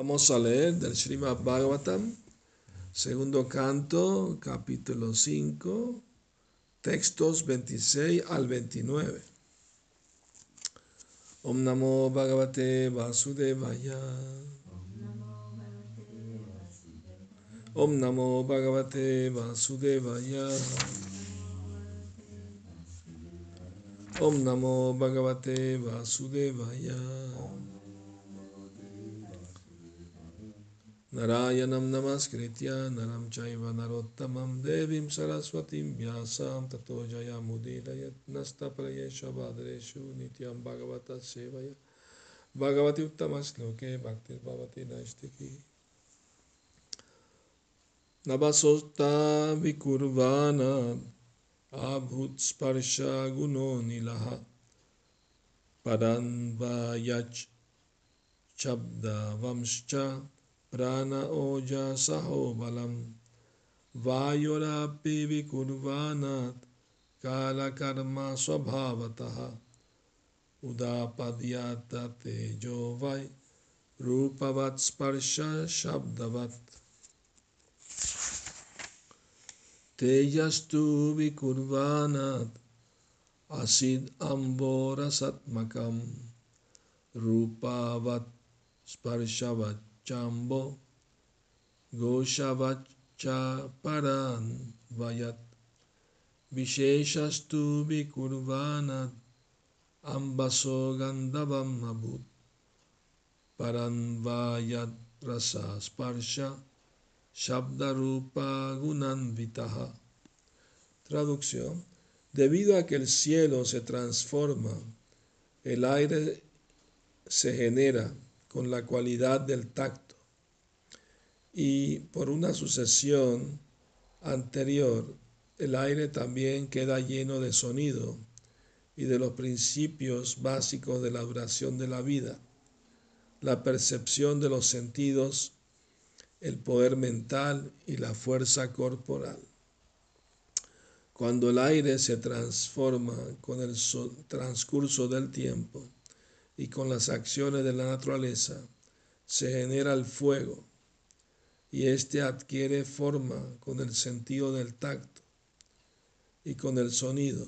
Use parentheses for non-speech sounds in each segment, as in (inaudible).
Vamos a leer del Srimad Bhagavatam, segundo canto, capítulo 5, textos 26 al 29. Om Namo Bhagavate Vasudevaya. Om Namo Bhagavate Vasudevaya. Om Namo Bhagavate Vasudevaya. Narayanam नारायणं नमस्कृत्य नरं चैव नरोत्तमं देवीं सरस्वतीं व्यासां ततो जयामुदीरयत् नित्यं भगवतः सेवया भगवती उत्तमश्लोके भक्तिर्भवति नैष्टिकी नवसोस्ता विकुर्वाण आभूत्स्पर्शगुणो नीलः परन्वायच् शब्दवंश्च प्राण ओजसहो बलम् वायुरापि विकुर्वाणात् कालकर्म स्वभावतः उदापद्यात तेजो वै रूपवत् स्पर्श शब्दवत् तेजस्तु विकुर्वाणात् असिद् अम्बोरसत्मकं रूपावत् स्पर्शवत् chambo goshavacha paran vayat visheshastu vikurvanat ambaso gandavam abut paran vayat rasa sparsha shabdarupa gunanvitaha Traducción. Debido a que el cielo se transforma, el aire se genera con la cualidad del tacto y por una sucesión anterior el aire también queda lleno de sonido y de los principios básicos de la duración de la vida, la percepción de los sentidos, el poder mental y la fuerza corporal. Cuando el aire se transforma con el transcurso del tiempo, y con las acciones de la naturaleza se genera el fuego y éste adquiere forma con el sentido del tacto y con el sonido.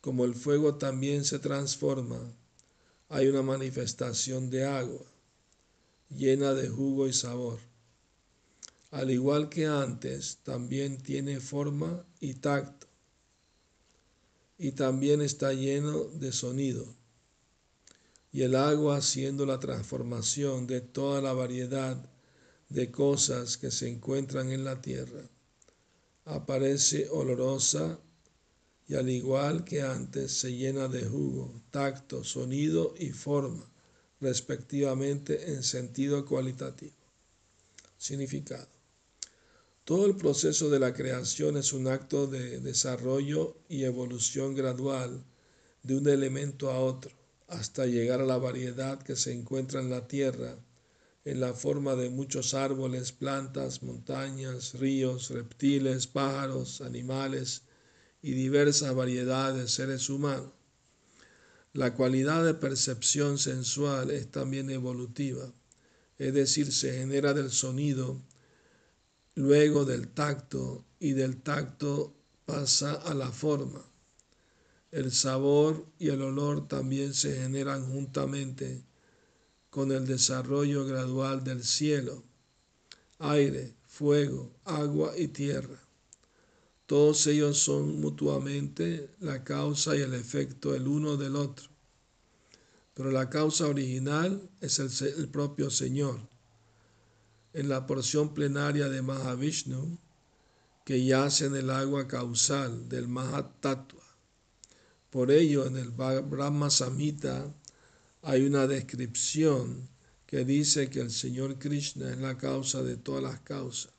Como el fuego también se transforma, hay una manifestación de agua llena de jugo y sabor. Al igual que antes, también tiene forma y tacto y también está lleno de sonido y el agua haciendo la transformación de toda la variedad de cosas que se encuentran en la tierra. Aparece olorosa y al igual que antes se llena de jugo, tacto, sonido y forma, respectivamente en sentido cualitativo. Significado. Todo el proceso de la creación es un acto de desarrollo y evolución gradual de un elemento a otro hasta llegar a la variedad que se encuentra en la tierra, en la forma de muchos árboles, plantas, montañas, ríos, reptiles, pájaros, animales y diversas variedades de seres humanos. La cualidad de percepción sensual es también evolutiva, es decir, se genera del sonido, luego del tacto y del tacto pasa a la forma. El sabor y el olor también se generan juntamente con el desarrollo gradual del cielo, aire, fuego, agua y tierra. Todos ellos son mutuamente la causa y el efecto el uno del otro. Pero la causa original es el, propio Señor. En la porción plenaria de Mahavishnu, que yace en el agua causal del Mahatattva, por ello, en el Brahma Samhita hay una descripción que dice que el Señor Krishna es la causa de todas las causas.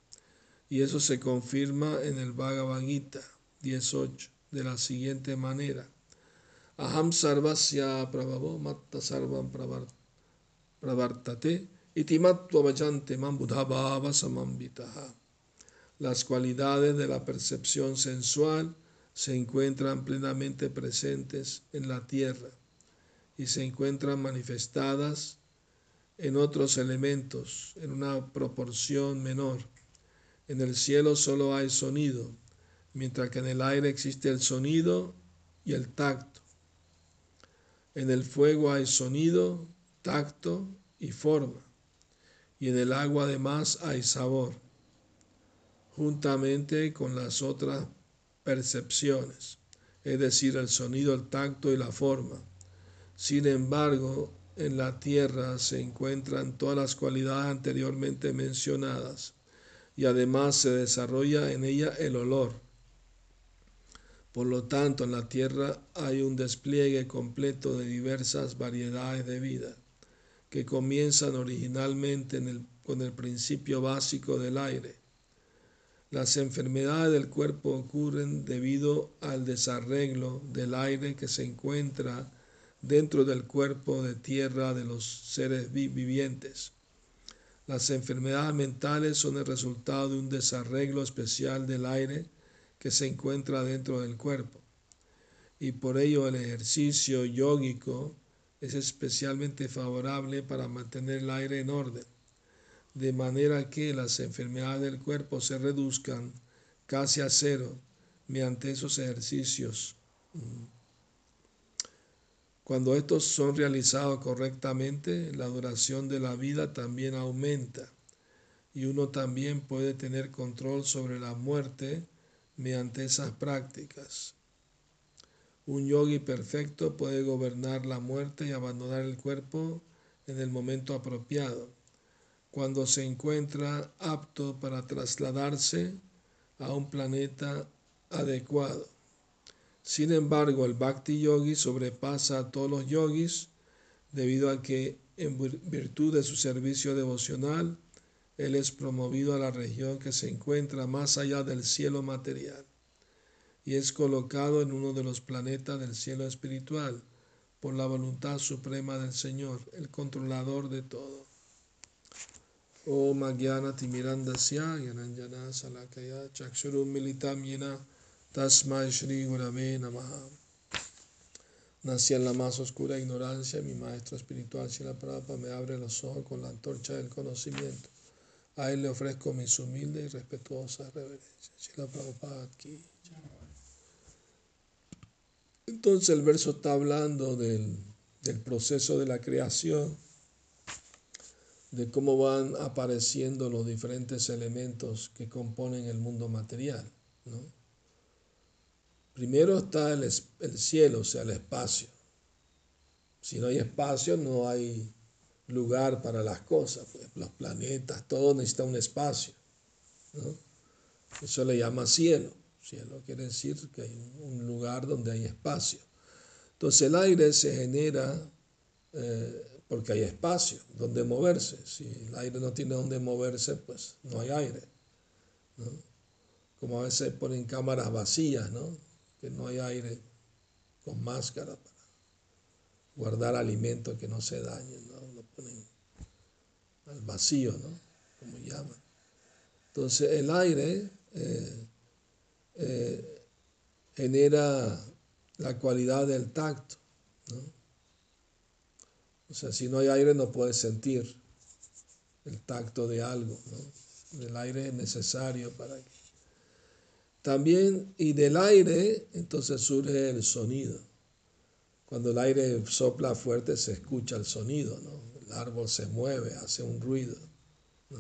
Y eso se confirma en el Bhagavad Gita 18 de la siguiente manera. Aham sarvasya prabhavo matta sarvam pravartate itimatva vajante man Las cualidades de la percepción sensual se encuentran plenamente presentes en la tierra y se encuentran manifestadas en otros elementos en una proporción menor. En el cielo solo hay sonido, mientras que en el aire existe el sonido y el tacto. En el fuego hay sonido, tacto y forma, y en el agua además hay sabor, juntamente con las otras percepciones, es decir, el sonido, el tacto y la forma. Sin embargo, en la tierra se encuentran todas las cualidades anteriormente mencionadas y además se desarrolla en ella el olor. Por lo tanto, en la tierra hay un despliegue completo de diversas variedades de vida que comienzan originalmente con el principio básico del aire las enfermedades del cuerpo ocurren debido al desarreglo del aire que se encuentra dentro del cuerpo de tierra de los seres vivientes. Las enfermedades mentales son el resultado de un desarreglo especial del aire que se encuentra dentro del cuerpo. Y por ello el ejercicio yógico es especialmente favorable para mantener el aire en orden de manera que las enfermedades del cuerpo se reduzcan casi a cero mediante esos ejercicios. Cuando estos son realizados correctamente, la duración de la vida también aumenta y uno también puede tener control sobre la muerte mediante esas prácticas. Un yogi perfecto puede gobernar la muerte y abandonar el cuerpo en el momento apropiado cuando se encuentra apto para trasladarse a un planeta adecuado. Sin embargo, el Bhakti Yogi sobrepasa a todos los yogis debido a que, en virtud de su servicio devocional, él es promovido a la región que se encuentra más allá del cielo material y es colocado en uno de los planetas del cielo espiritual por la voluntad suprema del Señor, el controlador de todo. Yananjana Salakaya Chakshurum Militam Yena Tasmai Shri Gurave Namaha. Nací en la más oscura ignorancia, mi maestro espiritual Shila Prabhupada me abre los ojos con la antorcha del conocimiento. A él le ofrezco mis humildes y respetuosas reverencias. Shila Prabhupada aquí. Entonces el verso está hablando del, del proceso de la creación de cómo van apareciendo los diferentes elementos que componen el mundo material. Primero está el, el, cielo, o sea, el espacio. Si no hay espacio, no hay lugar para las cosas. Pues, los planetas, todo necesita un espacio. Eso le llama cielo. Cielo quiere decir que hay un lugar donde hay espacio. Entonces el aire se genera eh, porque hay espacio donde moverse. Si el aire no tiene donde moverse, pues no hay aire. Como a veces ponen cámaras vacías, ¿no? que no hay aire con máscara para guardar alimentos que no se dañen, ¿no? lo ponen al vacío, ¿no? como llaman. Entonces el aire eh, eh, genera la cualidad del tacto. O sea, si no hay aire no puedes sentir el tacto de algo. ¿no? El aire es necesario para que... También, y del aire, entonces surge el sonido. Cuando el aire sopla fuerte se escucha el sonido, ¿no? El árbol se mueve, hace un ruido. ¿no?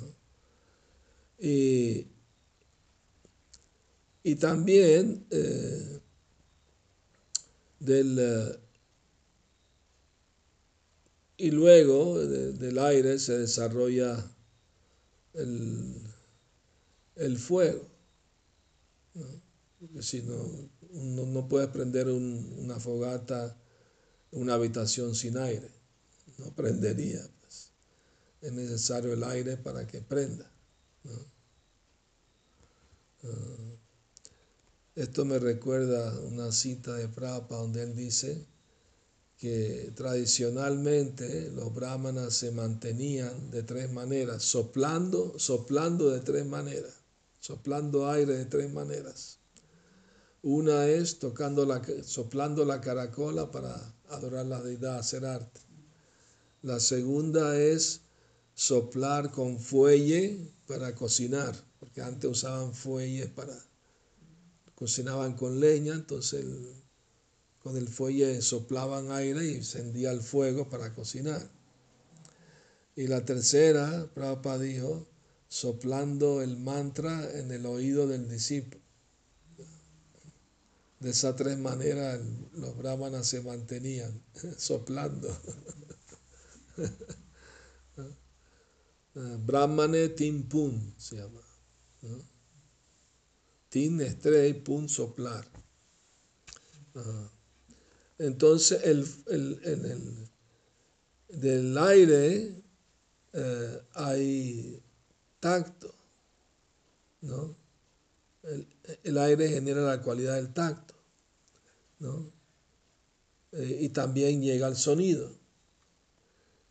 Y, y también eh, del, eh, y luego del aire se desarrolla el, fuego. Porque si no, no, puedes prender una fogata una habitación sin aire. No prendería. Pues. Es necesario el aire para que prenda. Ah, esto me recuerda una cita de Prabhupada donde él dice, que tradicionalmente los brahmanas se mantenían de tres maneras, soplando, soplando de tres maneras, soplando aire de tres maneras. Una es tocando la, soplando la caracola para adorar la deidad, hacer arte. La segunda es soplar con fuelle para cocinar, porque antes usaban fuelles para cocinaban con leña, entonces con el fuelle soplaban aire y encendía el fuego para cocinar. Y la tercera, Prabhupada dijo, soplando el mantra en el oído del discípulo. De esas tres maneras los brahmanas se mantenían, (laughs) soplando. (laughs) Brahmane Tim Pum se llama. Tin estrella y Pum soplar. Entonces, el, el, del aire eh, hay tacto, ¿no? El, aire genera la cualidad del tacto, ¿no? Eh, y también llega el sonido,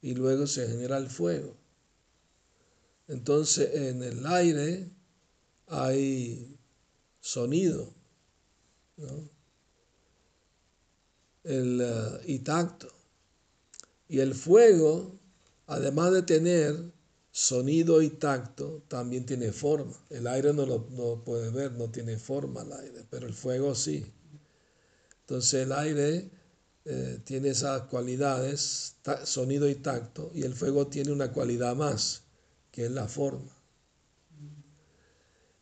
y luego se genera el fuego. Entonces en el aire hay sonido, ¿no? El, eh, y tacto. Y el fuego además de tener sonido y tacto, también tiene forma. El aire no lo no puede ver, no tiene forma el aire, pero el fuego sí. Entonces el aire eh, tiene esas cualidades, sonido y tacto, y el fuego tiene una cualidad más, que es la forma.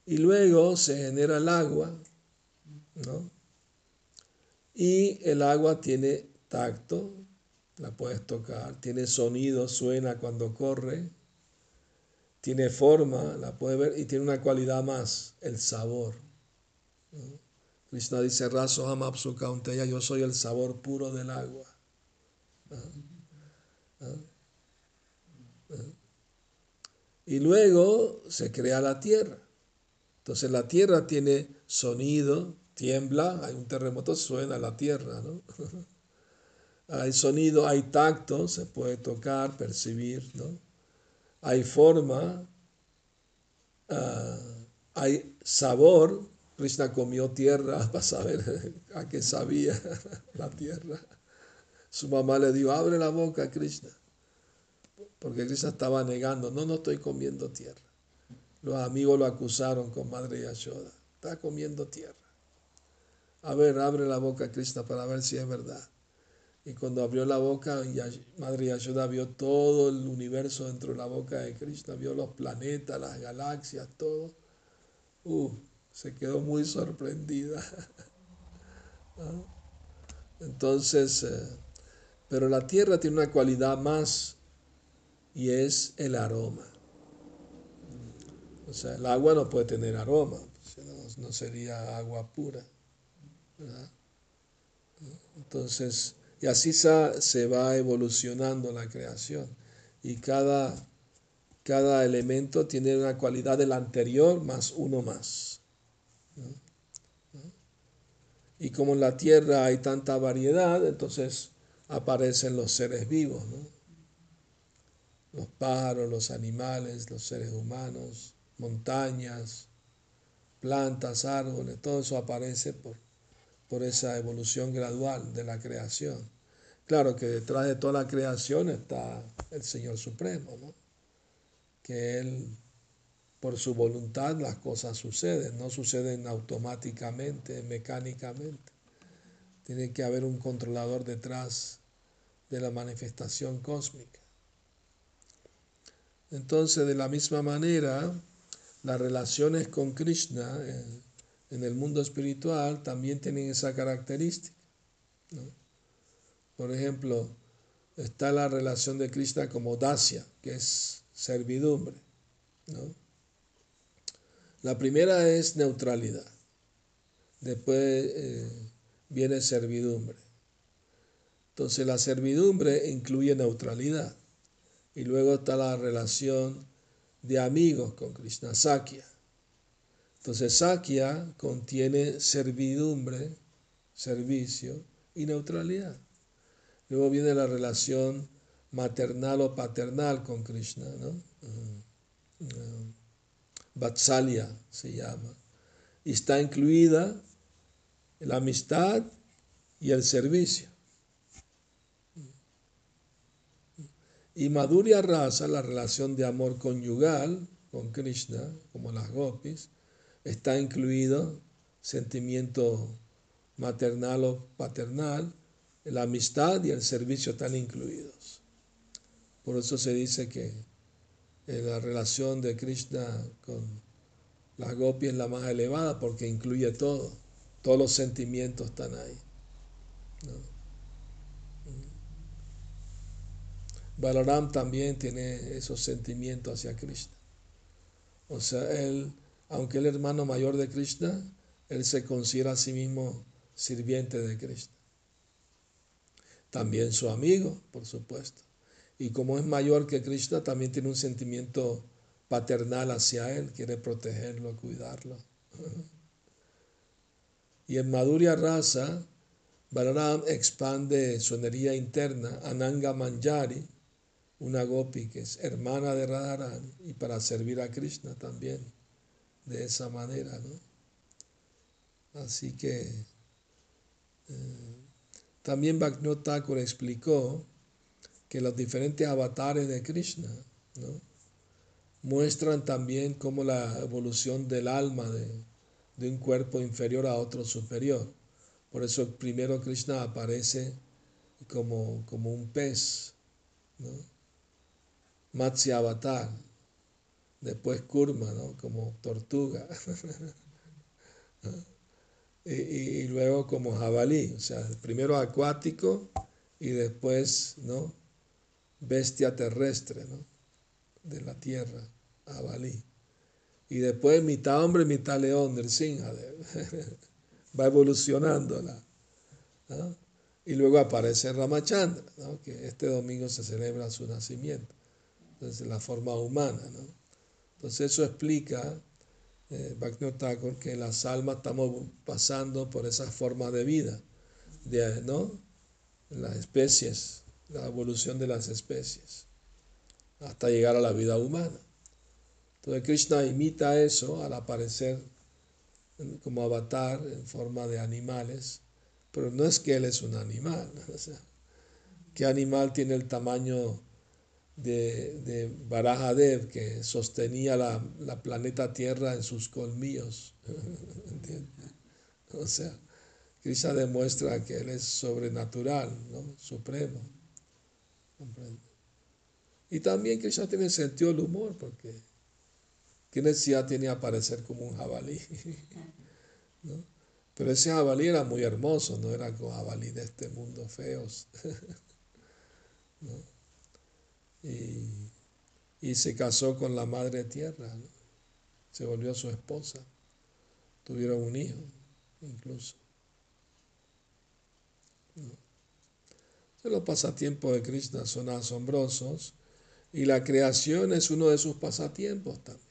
Y luego se genera el agua, ¿no? Y el agua tiene tacto, la puedes tocar, tiene sonido, suena cuando corre, tiene forma, la puedes ver y tiene una cualidad más, el sabor. Krishna dice, Raso Hamapsu Kaunteya, yo soy el sabor puro del agua. Y luego se crea la tierra. Entonces la tierra tiene sonido, tiembla, hay un terremoto, suena la tierra, ¿no? (laughs) hay sonido, hay tacto, se puede tocar, percibir, ¿no? Hay forma, ah, hay sabor. Krishna comió tierra (laughs) para saber a qué sabía (laughs) la tierra. Su mamá le dijo, abre la boca, Krishna. Porque Krishna estaba negando, no, no estoy comiendo tierra. Los amigos lo acusaron con Madre Yashoda, está comiendo tierra. A ver, abre la boca, Krishna, para ver si es verdad. Y cuando abrió la boca, Madre Yashoda vio todo el universo dentro de la boca de Krishna, vio los planetas, las galaxias, todo. Uh, se quedó muy sorprendida. (laughs) ¿Ah? Entonces, eh, pero la tierra tiene una cualidad más y es el aroma. O sea, el agua no puede tener aroma, no, no sería agua pura. Entonces, y así se va evolucionando la creación. Y cada, cada elemento tiene una cualidad del anterior más uno más. Y como en la tierra hay tanta variedad, entonces aparecen los seres vivos, los pájaros, los animales, los seres humanos, montañas, plantas, árboles, todo eso aparece por, por esa evolución gradual de la creación. Claro que detrás de toda la creación está el Señor Supremo, que Él, por su voluntad, las cosas suceden, no suceden automáticamente, mecánicamente. Tiene que haber un controlador detrás de la manifestación cósmica. Entonces, de la misma manera, las relaciones con Krishna en el mundo espiritual también tienen esa característica. ¿no? Por ejemplo, está la relación de Krishna como Dasya, que es servidumbre. La primera es neutralidad. Después eh, viene servidumbre. Entonces la servidumbre incluye neutralidad. Y luego está la relación de amigos con Krishna, Sakya. Entonces Sakya contiene servidumbre, servicio y neutralidad. Luego viene la relación maternal o paternal con Krishna, ¿no? Mm, mm, Vatsalya se llama. Y está incluida la amistad y el servicio. Y Madhurya Rasa, la relación de amor conyugal con Krishna, como las gopis, está incluido sentimiento maternal o paternal, la amistad y el servicio están incluidos. Por eso se dice que la relación de Krishna con las gopis es la más elevada porque incluye todo, todos los sentimientos están ahí. Balaram también tiene esos sentimientos hacia Krishna. O sea, él, aunque es hermano mayor de Krishna, él se considera a sí mismo sirviente de Krishna. También su amigo, por supuesto. Y como es mayor que Krishna, también tiene un sentimiento paternal hacia él, quiere protegerlo, cuidarlo. (laughs) Y en Madhurya Rasa, Balaram expande su energía interna, Ananga Manjari, una gopi que es hermana de Radharani y para servir a Krishna también de esa manera, ¿no? Así que eh, también Bhaktivinoda Thakur explicó que los diferentes avatares de Krishna ¿no? muestran también cómo la evolución del alma de, de un cuerpo inferior a otro superior. Por eso primero Krishna aparece como, como un pez, ¿no? Matsya Avatar, después Kurma, ¿no? como tortuga, (laughs) y, luego como jabalí, o sea, primero acuático y después ¿no? bestia terrestre ¿no? de la tierra, jabalí. Y después mitad hombre, mitad león del Sinjadev. (laughs) Va evolucionando. Y luego aparece Ramachandra, ¿no? que este domingo se celebra su nacimiento desde la forma humana. ¿no? Entonces eso explica, eh, que las almas estamos pasando por esa forma de vida, de, ¿no? las especies, la evolución de las especies, hasta llegar a la vida humana. Entonces Krishna imita eso al aparecer como avatar en forma de animales, pero no es que él es un animal. (laughs) O sea, ¿Qué animal tiene el tamaño de, de que sostenía la, planeta Tierra en sus colmillos. (laughs) O sea, Krishna demuestra que Él es sobrenatural, ¿no? supremo. Y también Krishna tiene sentido del humor, porque ¿qué necesidad tiene aparecer como un jabalí? (laughs) Pero ese jabalí era muy hermoso, no era como jabalí de este mundo feos. (laughs) ¿no? Y, se casó con la madre tierra, se volvió su esposa, tuvieron un hijo incluso. Los pasatiempos de Krishna son asombrosos. Y la creación es uno de sus pasatiempos también,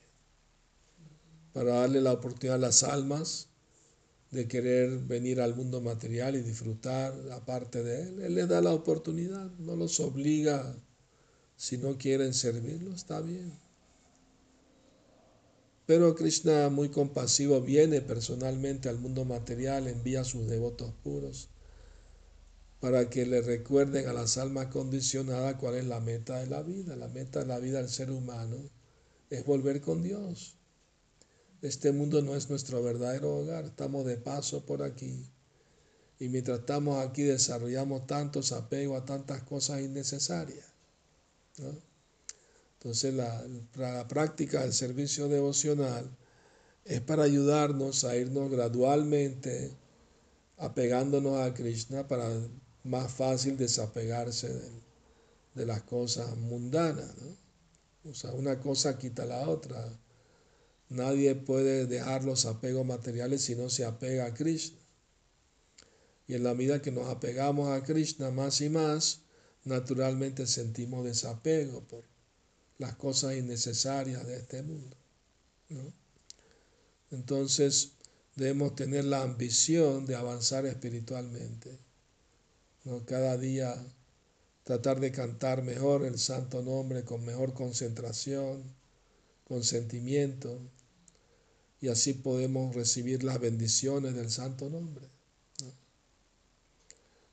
para darle la oportunidad a las almas de querer venir al mundo material y disfrutar aparte de él. Él les da la oportunidad, no los obliga si no quieren servirlo, está bien. Pero Krishna, muy compasivo, viene personalmente al mundo material, envía a sus devotos puros para que le recuerden a las almas condicionadas cuál es la meta de la vida. La meta de la vida del ser humano es volver con Dios. Este mundo no es nuestro verdadero hogar, estamos de paso por aquí. Y mientras estamos aquí desarrollamos tantos apegos a tantas cosas innecesarias. Entonces la, la, práctica del servicio devocional es para ayudarnos a irnos gradualmente apegándonos a Krishna para más fácil desapegarse de, las cosas mundanas. O sea, una cosa quita la otra. Nadie puede dejar los apegos materiales si no se apega a Krishna. Y en la medida que nos apegamos a Krishna más y más, naturalmente sentimos desapego por las cosas innecesarias de este mundo. Entonces debemos tener la ambición de avanzar espiritualmente. ¿no? Cada día tratar de cantar mejor el santo nombre con mejor concentración, con sentimiento, y así podemos recibir las bendiciones del santo nombre.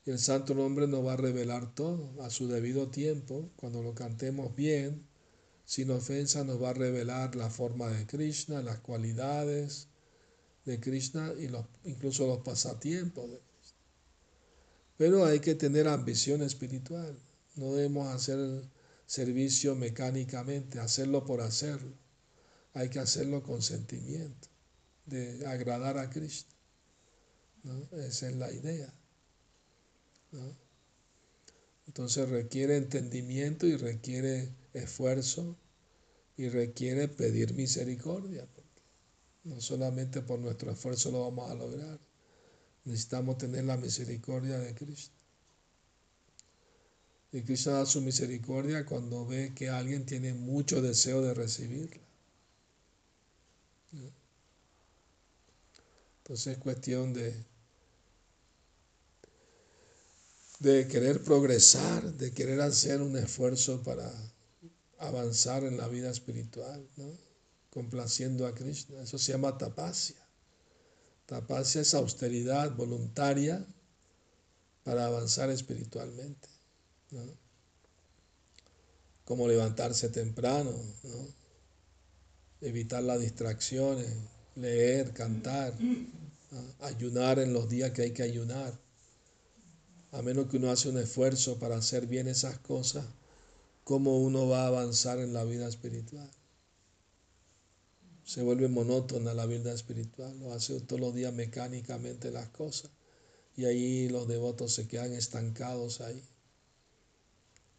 El santo nombre nos va a revelar todo a su debido tiempo, cuando lo cantemos bien, sin ofensa, nos va a revelar la forma de Krishna, las cualidades de Krishna y los, incluso los pasatiempos de Krishna. Pero hay que tener ambición espiritual. No debemos hacer el servicio mecánicamente, hacerlo por hacerlo. Hay que hacerlo con sentimiento, de agradar a Krishna. Esa es la idea. Entonces requiere entendimiento y requiere esfuerzo y requiere pedir misericordia. No solamente por nuestro esfuerzo lo vamos a lograr. Necesitamos tener la misericordia de Cristo. Y Cristo da su misericordia cuando ve que alguien tiene mucho deseo de recibirla. Entonces es cuestión de de querer progresar, de querer hacer un esfuerzo para avanzar en la vida espiritual, ¿no? complaciendo a Krishna. Eso se llama tapasya. Tapasya es austeridad voluntaria para avanzar espiritualmente. ¿no? Como levantarse temprano, ¿no? evitar las distracciones, leer, cantar, ayunar en los días que hay que ayunar a menos que uno hace un esfuerzo para hacer bien esas cosas, ¿cómo uno va a avanzar en la vida espiritual? Se vuelve monótona la vida espiritual, lo hace todos los días mecánicamente las cosas y ahí los devotos se quedan estancados ahí.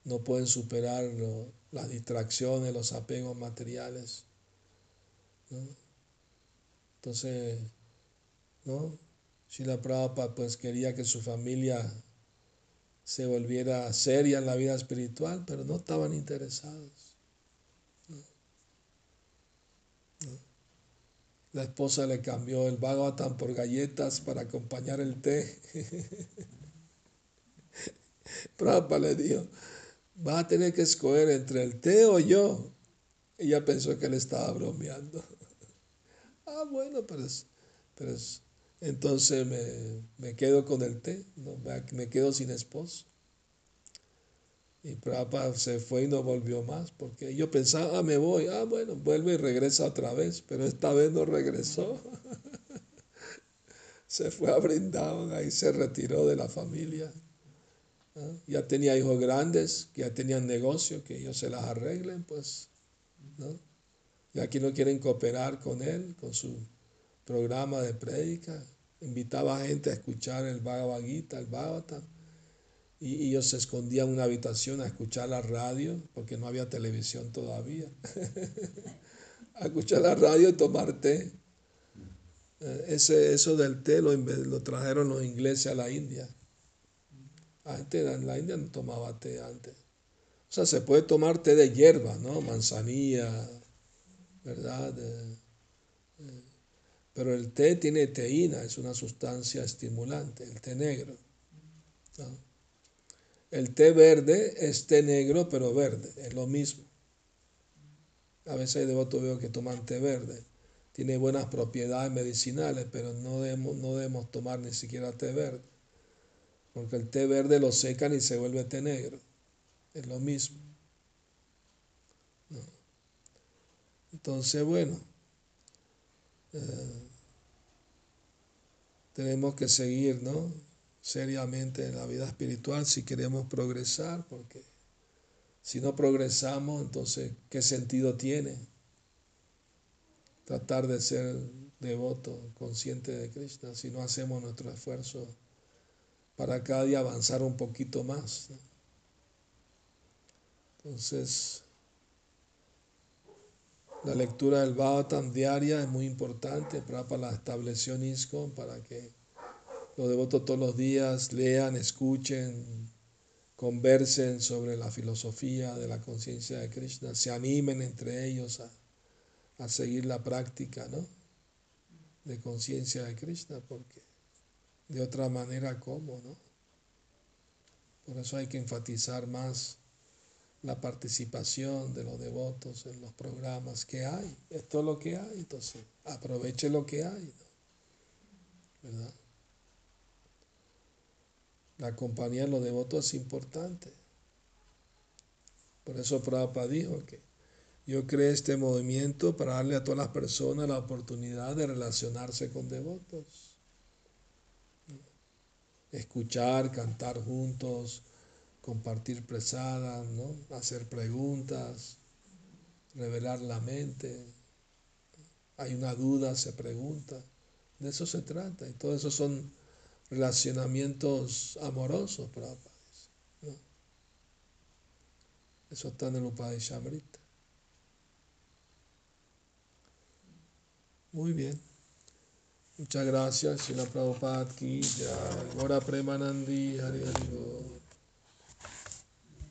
No pueden superar las distracciones, los apegos materiales. Entonces, ¿no? la Prabhupada pues quería que su familia se volviera seria en la vida espiritual, pero no estaban interesados. La esposa le cambió el Bhagavatam por galletas para acompañar el té. (laughs) Prabhupada le dijo, va a tener que escoger entre el té o yo. Ella pensó que él estaba bromeando. (laughs) ah, bueno, pero, pero entonces me, quedo con el té, me quedo sin esposo. Y Prabhupada se fue y no volvió más, porque yo pensaba, ah, me voy, ah, bueno, vuelve y regresa otra vez, pero esta vez no regresó. (laughs) se fue a Brindavan, ahí se retiró de la familia. Ya tenía hijos grandes, que ya tenían negocio, que ellos se las arreglen, pues, ¿no? Y aquí no quieren cooperar con él, con su programa de prédica, invitaba a gente a escuchar el Bhagavad Gita, el Bhagavatam, y ellos se escondían en una habitación a escuchar la radio, porque no había televisión todavía, (laughs) a escuchar la radio y tomar té. Eh, ese, eso del té lo, lo trajeron los ingleses a la India. Antes en la India no tomaba té antes. O sea, se puede tomar té de hierba, ¿no? Manzanilla, ¿verdad? Pero el té tiene teína, es una sustancia estimulante, el té negro. El té verde es té negro, pero verde, es lo mismo. A veces hay devotos veo que toman té verde. Tiene buenas propiedades medicinales, pero no debemos, no debemos tomar ni siquiera té verde. Porque el té verde lo secan y se vuelve té negro. Es lo mismo. Entonces, bueno. Eh, tenemos que seguir, ¿no? Seriamente en la vida espiritual si queremos progresar, porque si no progresamos, entonces, ¿qué sentido tiene tratar de ser devoto, consciente de Krishna, si no hacemos nuestro esfuerzo para cada día avanzar un poquito más? Entonces, la lectura del Bhagavatam diaria es muy importante. para la estableció ISKCON para que los devotos todos los días lean, escuchen, conversen sobre la filosofía de la conciencia de Krishna, se animen entre ellos a, a seguir la práctica ¿no? de conciencia de Krishna, porque de otra manera, ¿cómo? No? Por eso hay que enfatizar más la participación de los devotos en los programas que hay. Esto es lo que hay, entonces aproveche lo que hay. ¿Verdad? La compañía de los devotos es importante. Por eso Prabhupada dijo que yo creé este movimiento para darle a todas las personas la oportunidad de relacionarse con devotos. Escuchar, cantar juntos, compartir presadas, ¿no? hacer preguntas, revelar la mente. Hay una duda, se pregunta. De eso se trata. Y todo eso son relacionamientos amorosos, Prabhupada. Eso está en el Upadeshamrita. Muy bien. Muchas gracias, Shila Prabhupada ki Premanandi Hari Hari